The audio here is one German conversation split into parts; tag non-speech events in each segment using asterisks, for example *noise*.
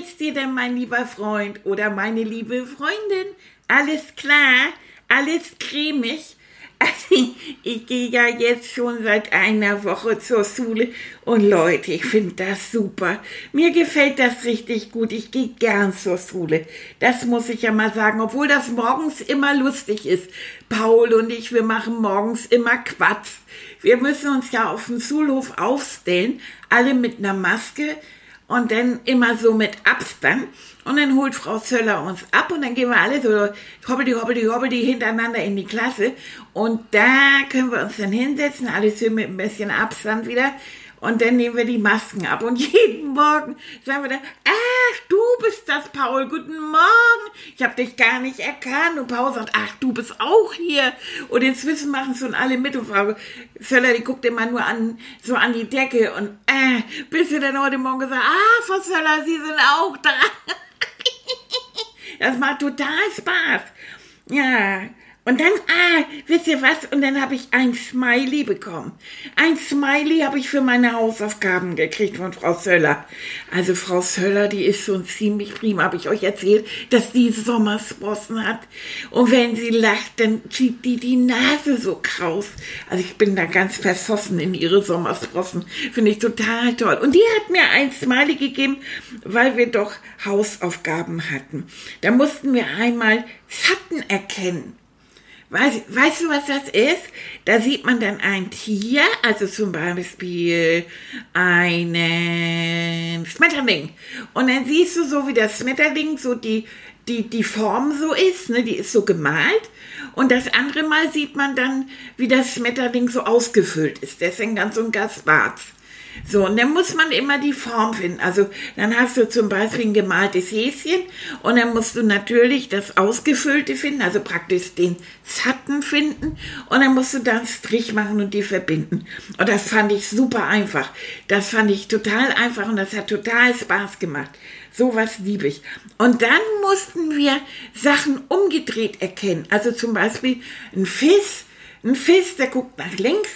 Geht's dir denn, mein lieber Freund oder meine liebe Freundin? Alles klar? Alles cremig? *laughs* Also, ich gehe ja jetzt schon seit einer Woche zur Schule und Leute, ich finde das super. Mir gefällt das richtig gut. Ich gehe gern zur Schule. Das muss ich ja mal sagen, obwohl das morgens immer lustig ist. Paul und ich, wir machen morgens immer Quatsch. Wir müssen uns ja auf dem Schulhof aufstellen, alle mit einer Maske und dann immer so mit Abstand. Und dann holt Frau Zöller uns ab und dann gehen wir alle so hoppeldi, hoppeldi, hoppeldi hintereinander in die Klasse. Und da können wir uns dann hinsetzen, alles so mit ein bisschen Abstand wieder. Und dann nehmen wir die Masken ab. Und *laughs* jeden Morgen sagen wir dann, ach, du bist das, Paul, guten Morgen. Ich habe dich gar nicht erkannt. Und Paul sagt, ach, du bist auch hier. Und inzwischen machen es schon alle mit. Und Frau Söller, die guckt immer nur an, so an die Decke. Und äh, bis wir dann heute Morgen gesagt, ah, Frau Söller, Sie sind auch da. *laughs* das macht total Spaß. Ja, und dann, ah, wisst ihr was? Und dann habe ich ein Smiley bekommen. Ein Smiley habe ich für meine Hausaufgaben gekriegt von Frau Söller. Also Frau Söller, die ist schon ziemlich prima, habe ich euch erzählt, dass die Sommersprossen hat. Und wenn sie lacht, dann zieht die die Nase so kraus. Also ich bin da ganz versoffen in ihre Sommersprossen. Finde ich total toll. Und die hat mir ein Smiley gegeben, weil wir doch Hausaufgaben hatten. Da mussten wir einmal Schatten erkennen. Weißt, weißt du, was das ist? Da sieht man dann ein Tier, also zum Beispiel einen Schmetterling. Und dann siehst du so, wie das Schmetterling so die, die, die Form so ist, ne? die ist so gemalt. Und das andere Mal sieht man dann, wie das Schmetterling so ausgefüllt ist. Deswegen ganz und ganz schwarz. So, und dann muss man immer die Form finden. Also dann hast du zum Beispiel ein gemaltes Häschen und dann musst du natürlich das Ausgefüllte finden, also praktisch den Zatten finden und dann musst du da einen Strich machen und die verbinden. Und das fand ich super einfach. Das fand ich total einfach und das hat total Spaß gemacht. Sowas liebe ich. Und dann mussten wir Sachen umgedreht erkennen. Also zum Beispiel ein Fisch, ein Fisch, der guckt nach links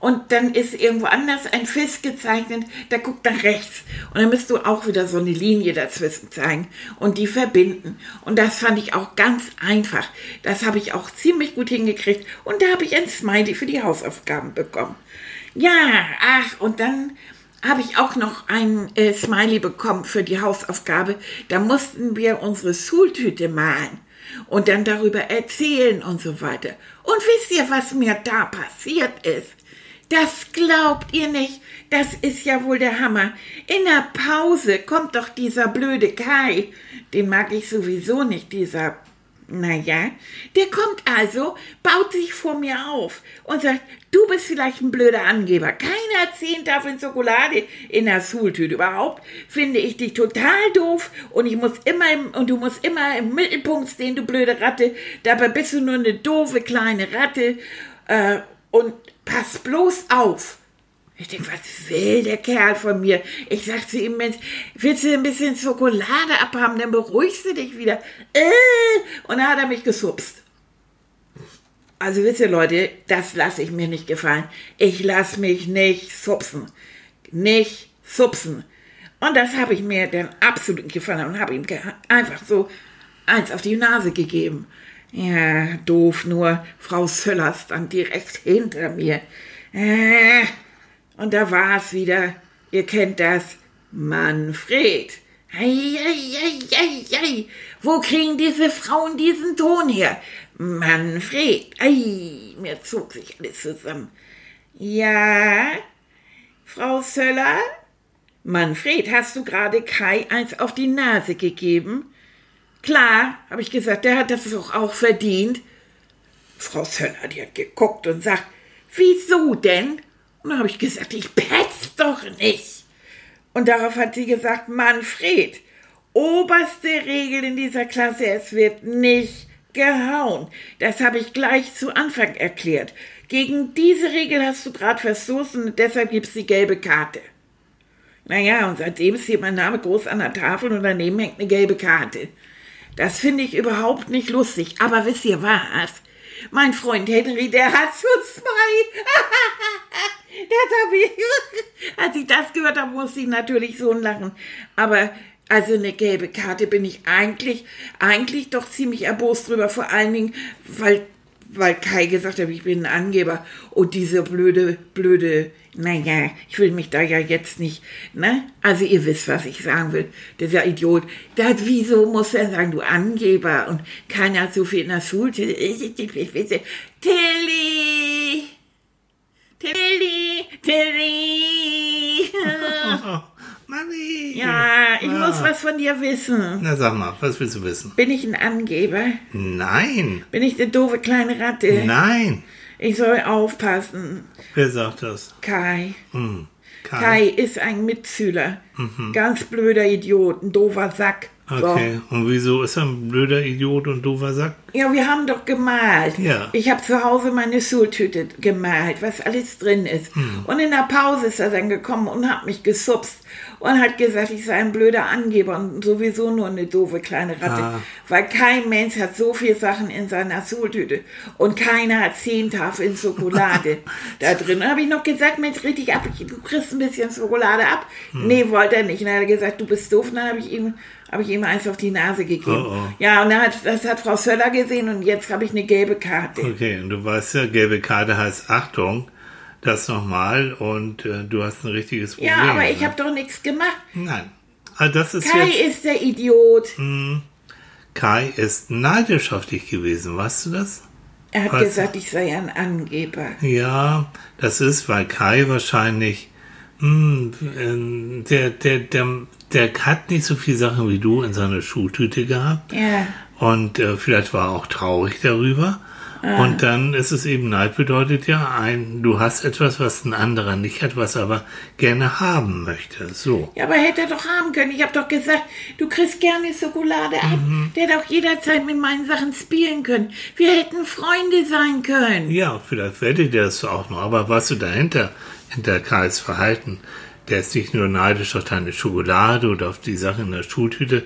und dann ist irgendwo anders ein Fisch gezeichnet, der guckt nach rechts. Und dann müsst du auch wieder so eine Linie dazwischen zeigen und die verbinden. Und das fand ich auch ganz einfach. Das habe ich auch ziemlich gut hingekriegt. Und da habe ich ein Smiley für die Hausaufgaben bekommen. Ja, ach, und dann habe ich auch noch ein äh, Smiley bekommen für die Hausaufgabe. Da mussten wir unsere Schultüte malen und dann darüber erzählen und so weiter. Und wisst ihr, was mir da passiert ist? Das glaubt ihr nicht. Das ist ja wohl der Hammer. In der Pause kommt doch dieser blöde Kai. Den mag ich sowieso nicht, dieser. Naja, der kommt also, baut sich vor mir auf und sagt, du bist vielleicht ein blöder Angeber. Keiner zehn Tafeln Schokolade in der Schultüte. Überhaupt finde ich dich total doof und ich muss immer im, und du musst immer im Mittelpunkt stehen, du blöde Ratte. Dabei bist du nur eine doofe kleine Ratte. Äh, und pass bloß auf. Ich denke, was will der Kerl von mir? Ich sag zu ihm, Mensch, willst du ein bisschen Schokolade abhaben, dann beruhigst du dich wieder. Äh, und dann hat er mich gesupst. Also wisst ihr Leute, das lasse ich mir nicht gefallen. Ich lasse mich nicht supsen. Nicht supsen. Und das habe ich mir dann absolut gefallen und habe ihm einfach so eins auf die Nase gegeben. Ja, doof nur, Frau Söller stand direkt hinter mir. Äh, und da war es wieder, ihr kennt das, Manfred. Ei. Wo kriegen diese Frauen diesen Ton her? Manfred. Ei, mir zog sich alles zusammen. Ja, Frau Söller? Manfred, hast du gerade Kai eins auf die Nase gegeben? Klar, habe ich gesagt, der hat das doch auch verdient. Frau Söller, die hat geguckt und sagt, wieso denn? Und dann habe ich gesagt, ich petz doch nicht. Und darauf hat sie gesagt, Manfred, oberste Regel in dieser Klasse, es wird nicht gehauen. Das habe ich gleich zu Anfang erklärt. Gegen diese Regel hast du gerade verstoßen und deshalb gibt's die gelbe Karte. Naja, und seitdem steht mein Name groß an der Tafel und daneben hängt eine gelbe Karte. Das finde ich überhaupt nicht lustig. Aber wisst ihr was? Mein Freund Henry, der hat schon zwei. *laughs* ich, *laughs* als ich das gehört habe, musste ich natürlich so lachen. Aber also eine gelbe Karte bin ich eigentlich, eigentlich doch ziemlich erbost drüber. Vor allen Dingen, weil, weil Kai gesagt hat, ich bin ein Angeber. Und diese blöde, blöde, naja, ich will mich da ja jetzt nicht, ne? Also ihr wisst, was ich sagen will. Dieser Idiot. Das, wieso muss er sagen, du Angeber? Und keiner hat so viel in der Schule. Tilly! Tilly! Tilly! *laughs* *laughs* Mami! Ja, ich Ah. muss was von dir wissen. Na sag mal, was willst du wissen? Bin ich ein Angeber? Nein! Bin ich eine doofe kleine Ratte? Nein! Ich soll aufpassen. Wer sagt das? Kai. Hm. Kai ist ein Mitschüler. Ganz blöder Idiot, ein doofer Sack. So. Okay, und wieso ist er ein blöder Idiot und doofer Sack? Ja, wir haben doch gemalt. Ja. Ich habe zu Hause meine Schultüte gemalt, was alles drin ist. Hm. Und in der Pause ist er dann gekommen und hat mich gesupst und hat gesagt, ich sei ein blöder Angeber und sowieso nur eine doofe kleine Ratte. Ah. Weil kein Mensch hat so viel Sachen in seiner Schultüte und keiner hat zehn Tafeln Schokolade *laughs* da drin. Und habe ich noch gesagt, Mensch, richtig ab, du kriegst ein bisschen Schokolade ab. Hm. Nee, wollte er nicht. Und dann hat er gesagt, du bist doof. Und dann habe ich ihm habe ich ihm eins auf die Nase gegeben. Oh, oh. Ja, und dann hat, das hat Frau Söller gesehen und jetzt habe ich eine gelbe Karte. Okay, und du weißt ja, gelbe Karte heißt Achtung, das nochmal und äh, du hast ein richtiges Problem. Ja, aber ich ne? habe doch nichts gemacht. Nein. Also das ist Kai jetzt. ist der Idiot. Kai ist neidisch auf dich gewesen, weißt du das? Er hat Was? gesagt, ich sei ein Angeber. Ja, das ist, weil Kai wahrscheinlich, hm, ähm, der, der, der, der hat nicht so viele Sachen wie du in seiner Schuhtüte gehabt. Ja. Und äh, vielleicht war er auch traurig darüber. Und dann ist es eben, Neid bedeutet ja ein, du hast etwas, was ein anderer nicht hat, was er aber gerne haben möchte. So. Ja, aber hätte er doch haben können. Ich habe doch gesagt, du kriegst gerne Schokolade ab. Mhm. Der hätte auch jederzeit mit meinen Sachen spielen können. Wir hätten Freunde sein können. Ja, vielleicht werdet ihr das auch noch, aber was du dahinter, hinter Kais Verhalten, der ist nicht nur neidisch auf deine Schokolade oder auf die Sachen in der Schultüte.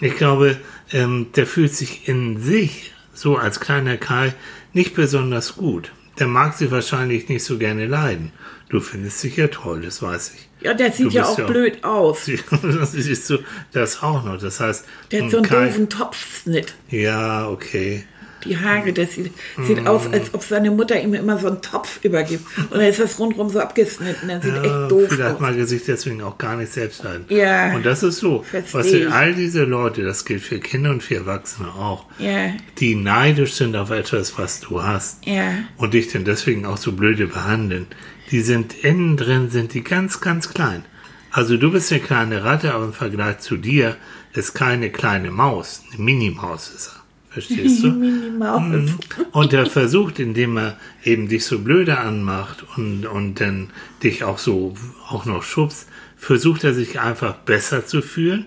Ich glaube, ähm, der fühlt sich in sich, so als kleiner Kai, nicht besonders gut. Der mag sie wahrscheinlich nicht so gerne leiden. Du findest dich ja toll, das weiß ich. Ja, der sieht ja auch ja auch- blöd aus. *laughs* Das siehst du das auch noch. Das heißt, Der hat so einen Kai, doofen Topfschnitt. ja, okay. Die Haare, das sieht, sieht Mm. aus, als ob seine Mutter ihm immer so einen Topf übergibt. Und dann ist das rundherum so abgeschnitten. Das sieht Ja, echt doof vielleicht aus. mag er sich deswegen auch gar nicht selbst leiden. Ja. Und das ist so. Versteh Was ich. all diese Leute, das gilt für Kinder und für Erwachsene auch, Ja, die neidisch sind auf etwas, was du hast ja. und dich dann deswegen auch so blöde behandeln, die sind innen drin, sind die ganz, ganz klein. Also du bist eine kleine Ratte, aber im Vergleich zu dir ist keine kleine Maus, eine Minimaus ist er. Verstehst du? *laughs* Mhm. Und er versucht, indem er eben dich so blöde anmacht und, und dann dich auch so auch noch schubst, versucht er sich einfach besser zu fühlen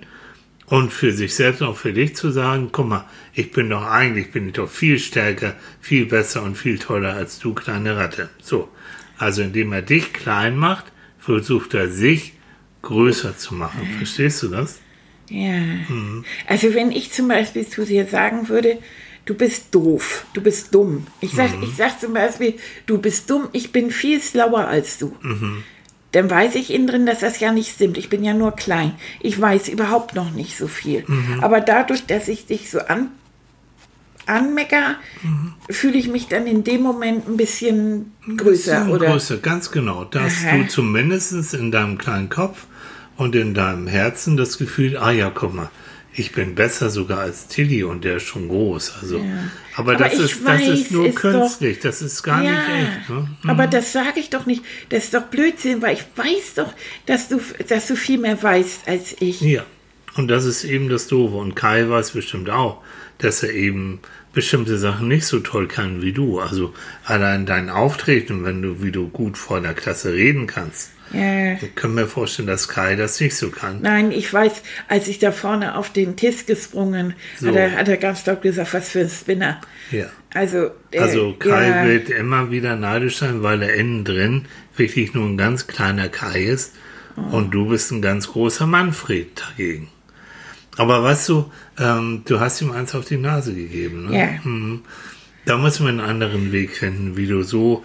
und für sich selbst und auch für dich zu sagen, guck mal, ich bin doch eigentlich, bin ich doch viel stärker, viel besser und viel toller als du, kleine Ratte. So. Also indem er dich klein macht, versucht er sich größer zu machen. Verstehst du das? Ja. Also wenn ich zum Beispiel zu dir sagen würde, du bist doof, du bist dumm. Ich sag, ich sag zum Beispiel, du bist dumm, ich bin viel schlauer als du. Dann weiß ich innen drin, dass das ja nicht stimmt. Ich bin ja nur klein. Ich weiß überhaupt noch nicht so viel. Aber dadurch, dass ich dich so an, anmecker, fühle ich mich dann in dem Moment ein bisschen größer, Bisschen oder? Größer, ganz genau. Da hast Aha. du zumindest in deinem kleinen Kopf und in deinem Herzen das Gefühl, ah ja, guck mal, ich bin besser sogar als Tilly und der ist schon groß. Also, aber, Aber das, ist, das weiß, ist nur ist doch- künstlich, das ist gar ja, nicht echt. Ne? aber das sage ich doch nicht. Das ist doch Blödsinn, weil ich weiß doch, dass du, dass du viel mehr weißt als ich. Ja, und das ist eben das Doofe. Und Kai weiß bestimmt auch, dass er eben bestimmte Sachen nicht so toll kann wie du. Also allein dein Auftreten, wenn du, wie du gut vor der Klasse reden kannst. Ja. Ich kann mir vorstellen, dass Kai das nicht so kann. Nein, ich weiß, als ich da vorne auf den Tisch gesprungen, So. hat, er, hat er ganz laut gesagt, was für ein Spinner. Ja. Also, äh, Also Kai ja, wird immer wieder neidisch sein, weil er innen drin wirklich nur ein ganz kleiner Kai ist und du bist ein ganz großer Manfred dagegen. Aber weißt du, ähm, du hast ihm eins auf die Nase gegeben. Ne? Ja. Mhm. Da müssen wir einen anderen Weg finden, wie du so,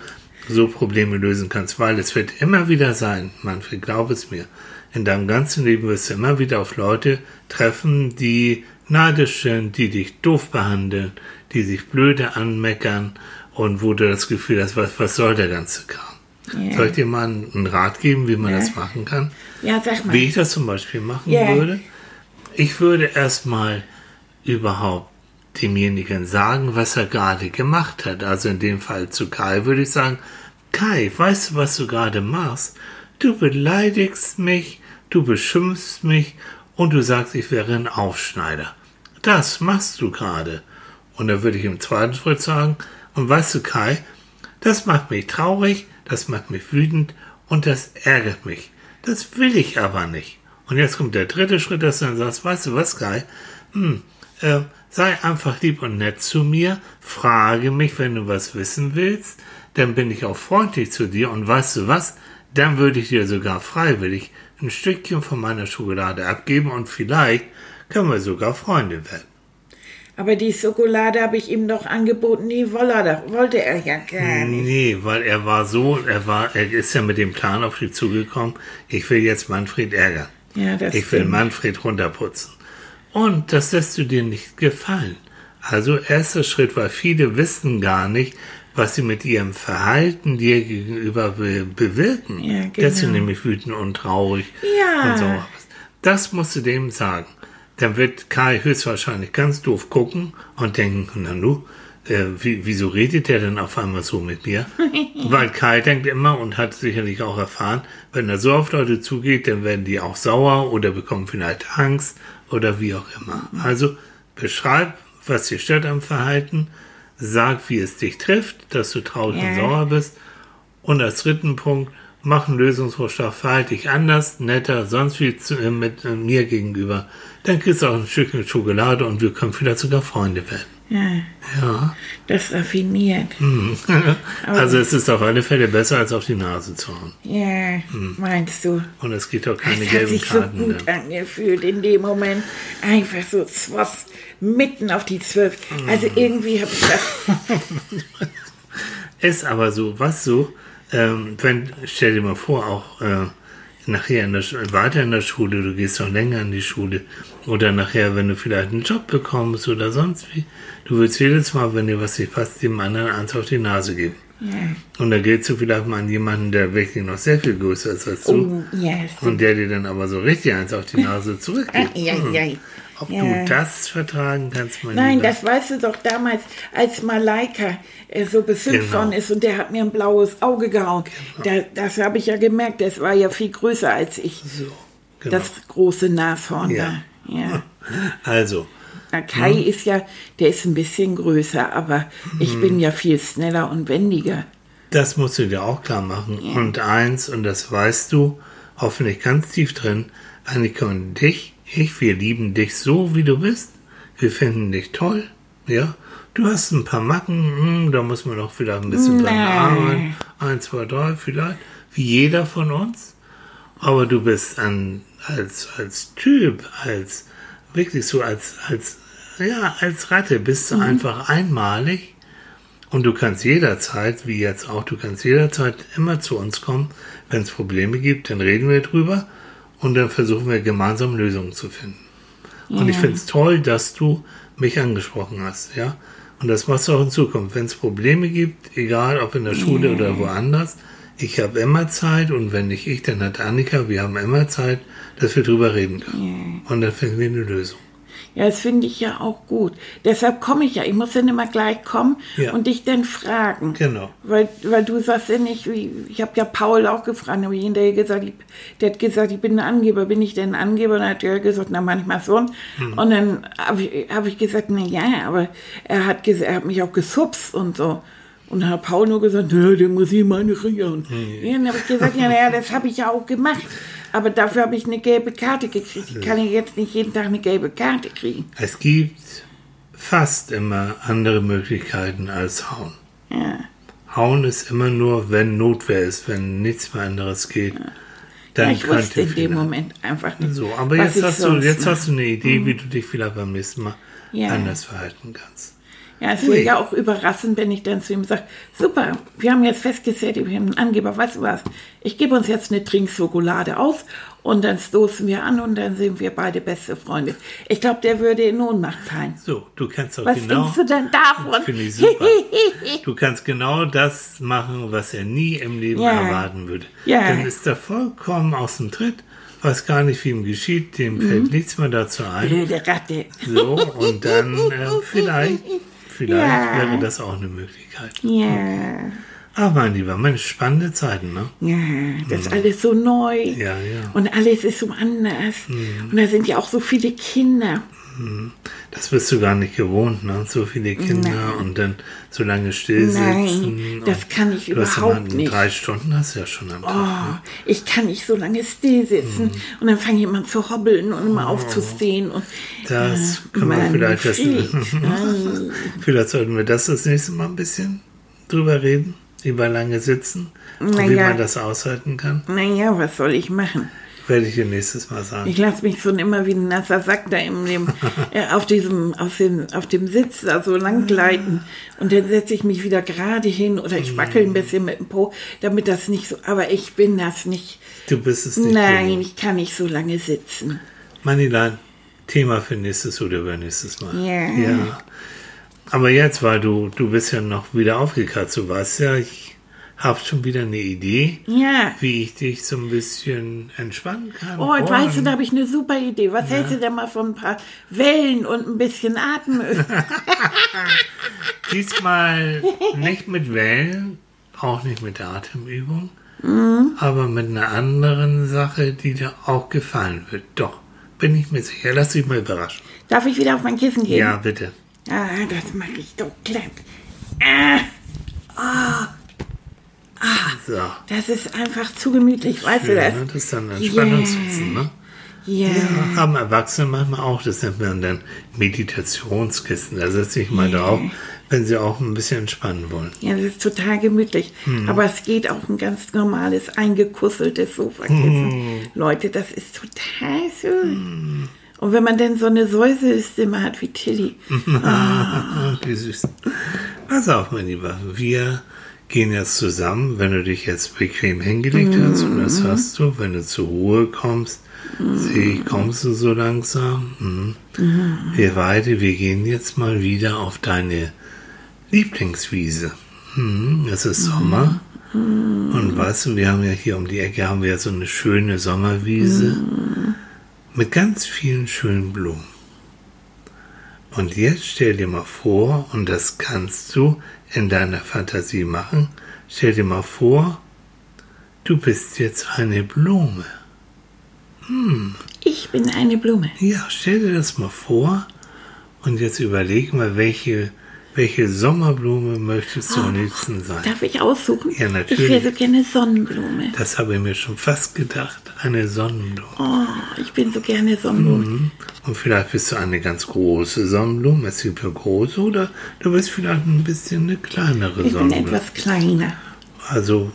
so Probleme lösen kannst, weil es wird immer wieder sein, Manfred, glaub es mir, in deinem ganzen Leben wirst du immer wieder auf Leute treffen, die neidisch sind, die dich doof behandeln, die sich blöde anmeckern und wo du das Gefühl hast, was, was soll der ganze Kram? Ja. Soll ich dir mal einen Rat geben, wie man Ja. das machen kann? ja, sag mal. Wie ich das zum Beispiel machen Ja. würde? Ich würde erstmal überhaupt demjenigen sagen, was er gerade gemacht hat. Also in dem Fall zu Kai würde ich sagen, Kai, weißt du, was du gerade machst? Du beleidigst mich, du beschimpfst mich und du sagst, ich wäre ein Aufschneider. Das machst du gerade. Und dann würde ich im zweiten Schritt sagen, und weißt du, Kai, das macht mich traurig, das macht mich wütend und das ärgert mich. Das will ich aber nicht. Und jetzt kommt der dritte Schritt, dass du dann sagst, weißt du was, Kai, hm, äh, sei einfach lieb und nett zu mir, frage mich, wenn du was wissen willst, dann bin ich auch freundlich zu dir. Und weißt du was, dann würde ich dir sogar freiwillig ein Stückchen von meiner Schokolade abgeben und vielleicht können wir sogar Freunde werden. Aber die Schokolade habe ich ihm doch angeboten, die er, wollte er ja gar nicht. Nee, weil er war so, er war, er ist ja mit dem Plan auf dich zugekommen, ich will jetzt Manfred ärgern. Ja, Ich will. Manfred runterputzen. Und das lässt du dir nicht gefallen. Also erster Schritt war, viele wissen gar nicht, was sie mit ihrem Verhalten dir gegenüber be bewirken. Ja, Dass du genau. nämlich wütend und traurig Ja. und so. Das musst du dem sagen. Dann wird Kai höchstwahrscheinlich ganz doof gucken und denken, na nu, äh, wie, wieso redet der denn auf einmal so mit mir? *laughs* Weil Kai denkt immer und hat sicherlich auch erfahren, wenn er so auf Leute zugeht, dann werden die auch sauer oder bekommen vielleicht Angst oder wie auch immer. Also beschreib, was dir stört am Verhalten, sag, wie es dich trifft, dass du traurig und Ja. sauer bist. Und als dritten Punkt, mach einen Lösungsvorschlag, verhalte dich anders, netter, sonst wie zu, äh, mit äh, mir gegenüber. Dann kriegst du auch ein Stückchen Schokolade und wir können vielleicht sogar Freunde werden. Ja, Ja. das ist raffiniert. *laughs* also es ist auf alle Fälle besser, als auf die Nase zu hauen. Ja, meinst du? Und es gibt auch keine Es hat gelben sich so Karten. gut dann. angefühlt in dem Moment. Einfach so zwoff, mitten auf die Zwölf. Also Mhm. irgendwie habe ich das. *laughs* Ist aber so, was so, ähm, wenn, stell dir mal vor, auch äh, nachher in der, weiter in der Schule, du gehst noch länger in die Schule oder nachher, wenn du vielleicht einen Job bekommst oder sonst wie, du willst jedes Mal, wenn dir was nicht passt, dem anderen eins auf die Nase geben. Ja. Und da gehst du vielleicht mal an jemanden, der wirklich noch sehr viel größer ist als du Oh, ja, so. und der dir dann aber so richtig eins auf die Nase zurückgibt. ja, Hm. ja. Ob Ja. du das vertragen kannst, mein Nein, Lieber. das weißt du doch damals, als Malaika äh, so beschimpft Genau. worden ist und der hat mir ein blaues Auge gehauen. Da, das habe ich ja gemerkt, das war ja viel größer als ich. so, genau. Das große Nashorn Ja. da. Ja. *laughs* also, Na, Kai ist ja, der ist ein bisschen größer, aber ich bin ja viel schneller und wendiger. Das musst du dir auch klar machen. Und eins, und das weißt du, hoffentlich ganz tief drin, Annika und dich, ich, wir lieben dich so, wie du bist. Wir finden dich toll, ja. Du hast ein paar Macken, hm, da muss man noch vielleicht ein bisschen dran arbeiten. Eins, zwei, drei vielleicht, wie jeder von uns. Aber du bist an, als, als Typ, als, wirklich so als, als, ja, als Ratte bist du einfach einmalig. Und du kannst jederzeit, wie jetzt auch, du kannst jederzeit immer zu uns kommen. Wenn es Probleme gibt, dann reden wir drüber und dann versuchen wir gemeinsam Lösungen zu finden. Und ich finde es toll, dass du mich angesprochen hast, ja. Und das machst du auch in Zukunft. Wenn es Probleme gibt, egal ob in der Schule oder woanders, ich habe immer Zeit und wenn nicht ich, dann hat Annika, wir haben immer Zeit, dass wir drüber reden können. Und dann finden wir eine Lösung. Ja, das finde ich ja auch gut. Deshalb komme ich ja. Ich muss dann immer gleich kommen Ja. und dich dann fragen. Genau. Weil, weil du sagst ja nicht, wie, ich habe ja Paul auch gefragt, aber hinterher gesagt, ich, der hat gesagt, ich bin ein Angeber. Bin ich denn ein Angeber? Und dann hat er gesagt, na manchmal schon. Hm. Und dann habe ich, hab ich gesagt, na ja, aber er hat, er hat mich auch gesupst und so. Und dann hat Paul nur gesagt, ja, der muss ich mal nicht riechern. Hm. Ja, dann habe ich gesagt, ja, naja, das habe ich ja auch gemacht. *laughs* Aber dafür habe ich eine gelbe Karte gekriegt. Ich kann ja jetzt nicht jeden Tag eine gelbe Karte kriegen. Es gibt fast immer andere Möglichkeiten als Hauen. Ja. Hauen ist immer nur, wenn Notwehr ist, wenn nichts mehr anderes geht. Dann Ja, ich wusste in dem Moment einfach nicht. So, aber jetzt hast, du, jetzt mache. hast du eine Idee, wie du dich vielleicht beim nächsten Mal Ja. anders verhalten kannst. Ja, es würde ja auch überraschen, wenn ich dann zu ihm sage, super, wir haben jetzt festgestellt, wir haben einen Angeber, weißt du was, ich gebe uns jetzt eine Trinkschokolade aus und dann stoßen wir an und dann sind wir beide beste Freunde. Ich glaube, der würde in Ohnmacht fallen. So, du kannst doch Was genau. denkst du denn davon? Finde ich super. *laughs* Du kannst genau das machen, was er nie im Leben Ja. erwarten würde. Ja. Dann ist er vollkommen aus dem Tritt, weiß gar nicht, wie ihm geschieht, dem Mhm. fällt nichts mehr dazu ein. Blöde Ratte. So, und dann äh, vielleicht, vielleicht wäre das auch eine Möglichkeit. Ja, Aber mein Lieber, Mensch, spannende Zeiten, ne? ja, das ist alles so neu. Ja, ja. Und alles ist so anders. Und da sind ja auch so viele Kinder. Das bist du gar nicht gewohnt, ne? So viele Kinder und dann so lange still Nein, sitzen. das und kann ich du hast überhaupt immer nicht. Drei Stunden hast du ja schon am Tag. Oh, ich kann nicht so lange still sitzen. Mhm. Und dann fange ich immer zu hobbeln und immer aufzustehen. Und, Das äh, kann man vielleicht das. *laughs* Vielleicht sollten wir das das nächste Mal ein bisschen drüber reden, über lange sitzen und Na wie man das aushalten kann. naja, was soll ich machen? Werde ich dir nächstes Mal sagen. Ich lasse mich schon immer wie ein nasser Sack da im, dem, *laughs* äh, auf, diesem, auf, dem, auf dem Sitz da so lang gleiten. Und dann setze ich mich wieder gerade hin oder ich wackel ein bisschen mit dem Po, damit das nicht so. Aber ich bin das nicht. Du bist es nicht. Nein, gewohnt. ich kann nicht so lange sitzen. Manilan, Thema für nächstes oder übernächstes Mal. Ja. ja. Aber jetzt, weil du, du bist ja noch wieder aufgekratzt, du weißt ja, ich habe schon wieder eine Idee, Ja. wie ich dich so ein bisschen entspannen kann. Oh, und weißt du, da habe ich eine super Idee. Was hältst du denn mal von ein paar Wellen und ein bisschen Atemöl? *laughs* Diesmal nicht mit Wellen, auch nicht mit Atemübung, Mhm. aber mit einer anderen Sache, die dir auch gefallen wird. Doch, bin ich mir sicher. Lass dich mal überraschen. Darf ich wieder auf mein Kissen gehen? Ja, bitte. Ah, das mache ich doch glatt. Ah, So. das ist einfach zu gemütlich, weißt du das? Schön, ne? Das ist dann Entspannungskissen, ne? Ja. Ja, haben Erwachsene manchmal auch. Das nennt man dann Meditationskissen. Da setze ich mal drauf, wenn sie auch ein bisschen entspannen wollen. Ja, das ist total gemütlich. Hm. Aber es geht auch ein ganz normales, eingekusseltes Sofakissen. Hm. Leute, das ist total schön. Und wenn man dann so eine Säuselstimme hat wie Tilly. Ah, *laughs* wie süß. Pass auf, mein Lieber. Wir gehen jetzt zusammen, wenn du dich jetzt bequem hingelegt hast, und das hast du, wenn du zur Ruhe kommst, sehe ich, kommst du so langsam. Mhm. Wir beide, wir gehen jetzt mal wieder auf deine Lieblingswiese. Mhm. Es ist Sommer. Und weißt du, wir haben ja hier um die Ecke haben wir so eine schöne Sommerwiese mit ganz vielen schönen Blumen. Und jetzt stell dir mal vor, und das kannst du in deiner Fantasie machen, stell dir mal vor, du bist jetzt eine Blume. Ich bin eine Blume. Ja, stell dir das mal vor und jetzt überleg mal, welche, welche Sommerblume möchtest du am liebsten sein. Darf ich aussuchen? Ja, natürlich. Ich wäre so gerne Sonnenblume. Das habe ich mir schon fast gedacht, eine Sonnenblume. Oh, ich bin so gerne Sonnenblume. Mhm. Und vielleicht bist du eine ganz große Sonnenblume, es gibt ja große, oder du bist vielleicht ein bisschen eine kleinere Ich bin Sonnenblume. etwas kleiner. Also,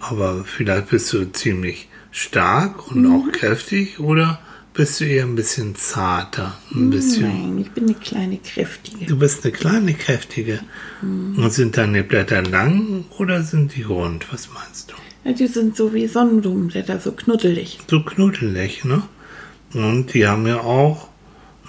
aber vielleicht bist du ziemlich stark und auch kräftig oder bist du eher ein bisschen zarter, ein bisschen. Nein, ich bin eine kleine, kräftige. Du bist eine kleine kräftige. Und sind deine Blätter lang oder sind die rund? Was meinst du? Ja, die sind so wie Sonnenblumenblätter, so knuddelig. So knuddelig, ne? Und die haben ja auch,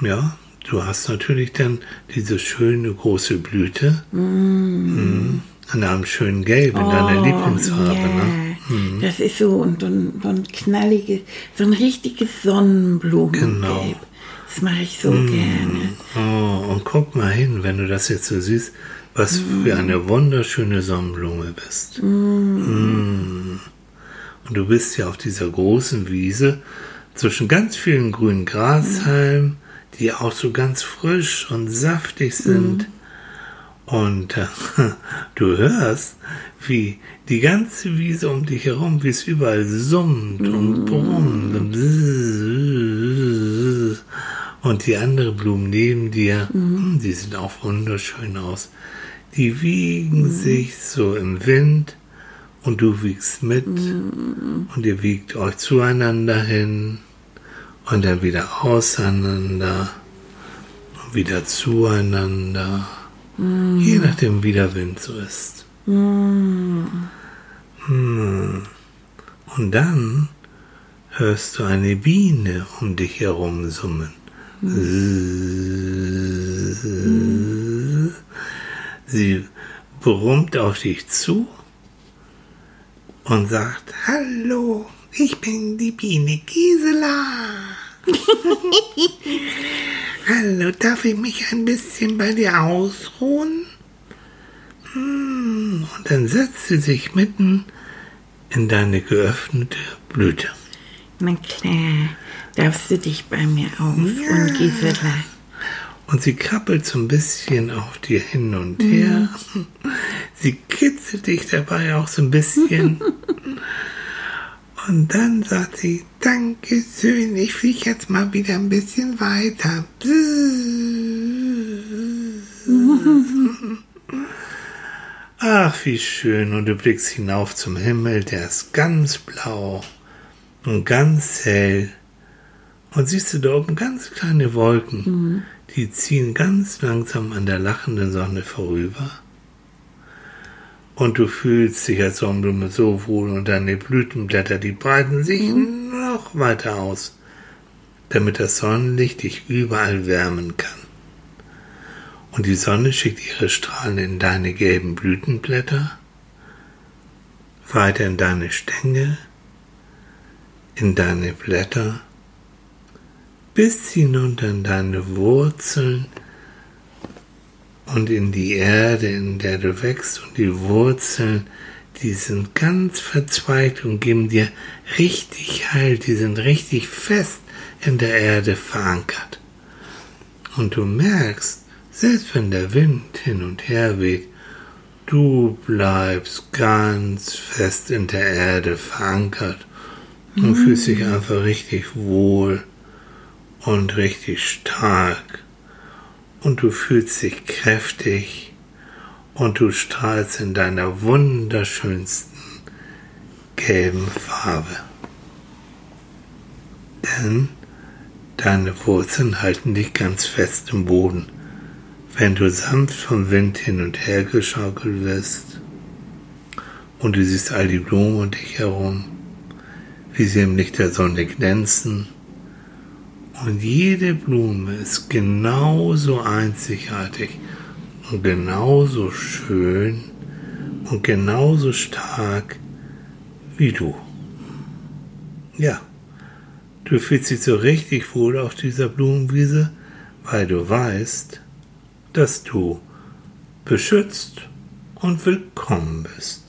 ja, du hast natürlich dann diese schöne große Blüte mm. an einem schönen Gelb in deiner Lieblingsfarbe, Oh, ja. Ne? Das ist so, und ein, so ein knalliges, so ein richtiges Sonnenblumengelb. Genau. Das mache ich so gerne. Oh, und guck mal hin, wenn du das jetzt so siehst, was für eine wunderschöne Sonnenblume bist. Mm. Und du bist ja auf dieser großen Wiese zwischen ganz vielen grünen Grashalmen, die auch so ganz frisch und saftig sind. Und äh, *laughs* du hörst, wie die ganze Wiese um dich herum, wie es überall summt und brummt und, und die anderen Blumen neben dir, hm, die sehen auch wunderschön aus. Die wiegen sich so im Wind und du wiegst mit. Und ihr wiegt euch zueinander hin und dann wieder auseinander und wieder zueinander, je nachdem wie der Wind so ist. Hm. Und dann hörst du eine Biene um dich herum summen. Sie brummt auf dich zu und sagt, Hallo, ich bin die Biene Gisela. *laughs* *laughs* Hallo, darf ich mich ein bisschen bei dir ausruhen? Hm, Und dann setzt sie sich mitten in deine geöffnete Blüte. Na klar, darfst du dich bei mir ausruhen, Gisela. Und sie krabbelt so ein bisschen auf dir hin und her. Sie kitzelt dich dabei auch so ein bisschen. *laughs* Und dann sagt sie, Dankeschön, ich fliege jetzt mal wieder ein bisschen weiter. *laughs* Ach, wie schön. Und du blickst hinauf zum Himmel, der ist ganz blau und ganz hell. Und siehst du da oben ganz kleine Wolken, die ziehen ganz langsam an der lachenden Sonne vorüber. Und du fühlst dich als Sonnenblume so wohl und deine Blütenblätter, die breiten sich noch weiter aus, damit das Sonnenlicht dich überall wärmen kann. Und die Sonne schickt ihre Strahlen in deine gelben Blütenblätter, weiter in deine Stängel, in deine Blätter, bis hinunter in deine Wurzeln und in die Erde, in der du wächst. Und die Wurzeln, die sind ganz verzweigt und geben dir richtig Halt, die sind richtig fest in der Erde verankert. Und du merkst, selbst wenn der Wind hin und her weht, du bleibst ganz fest in der Erde verankert und fühlst dich einfach richtig wohl und richtig stark. Und du fühlst dich kräftig und du strahlst in deiner wunderschönsten gelben Farbe. Denn deine Wurzeln halten dich ganz fest im Boden, wenn du sanft vom Wind hin und her geschaukelt wirst. Und du siehst all die Blumen um dich herum, wie sie im Licht der Sonne glänzen. Und jede Blume ist genauso einzigartig und genauso schön und genauso stark wie du. Ja, du fühlst dich so richtig wohl auf dieser Blumenwiese, weil du weißt, dass du beschützt und willkommen bist.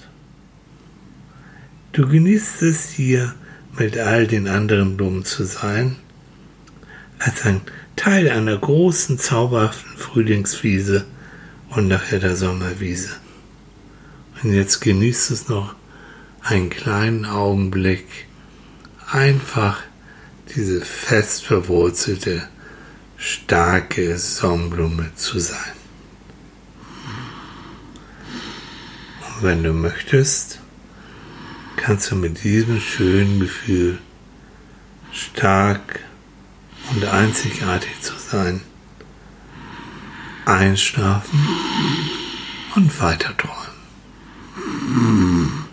Du genießt es hier mit all den anderen Blumen zu sein, als ein Teil einer großen, zauberhaften Frühlingswiese und nachher der Sommerwiese. Und jetzt genießt es noch einen kleinen Augenblick, einfach diese fest verwurzelte, starke Sonnenblume zu sein. Und wenn du möchtest, kannst du mit diesem schönen Gefühl stark und einzigartig zu sein. Einschlafen und weiter weiterträumen.